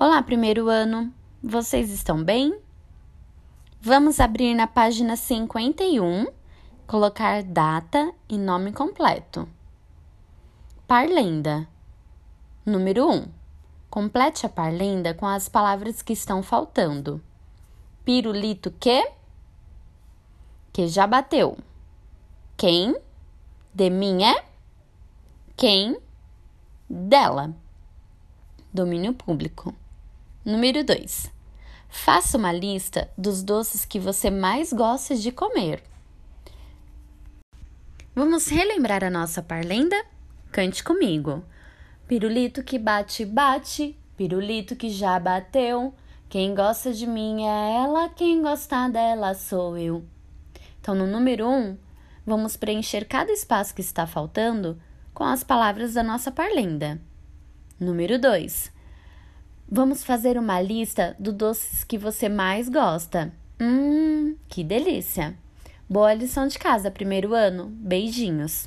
Olá, primeiro ano! Vocês estão bem? Vamos abrir na página 51, colocar data e nome completo. Parlenda. Número 1. Complete a parlenda com as palavras que estão faltando. Pirulito que? Que já bateu. Quem? De mim é? Quem? Dela. Domínio público. Número 2. Faça uma lista dos doces que você mais gosta de comer. Vamos relembrar a nossa parlenda? Cante comigo. Pirulito que bate, bate, pirulito que já bateu. Quem gosta de mim é ela, quem gosta dela sou eu. Então, no número 1, um, vamos preencher cada espaço que está faltando com as palavras da nossa parlenda. Número 2. Vamos fazer uma lista dos doces que você mais gosta. Hum, que delícia! Boa lição de casa, primeiro ano. Beijinhos!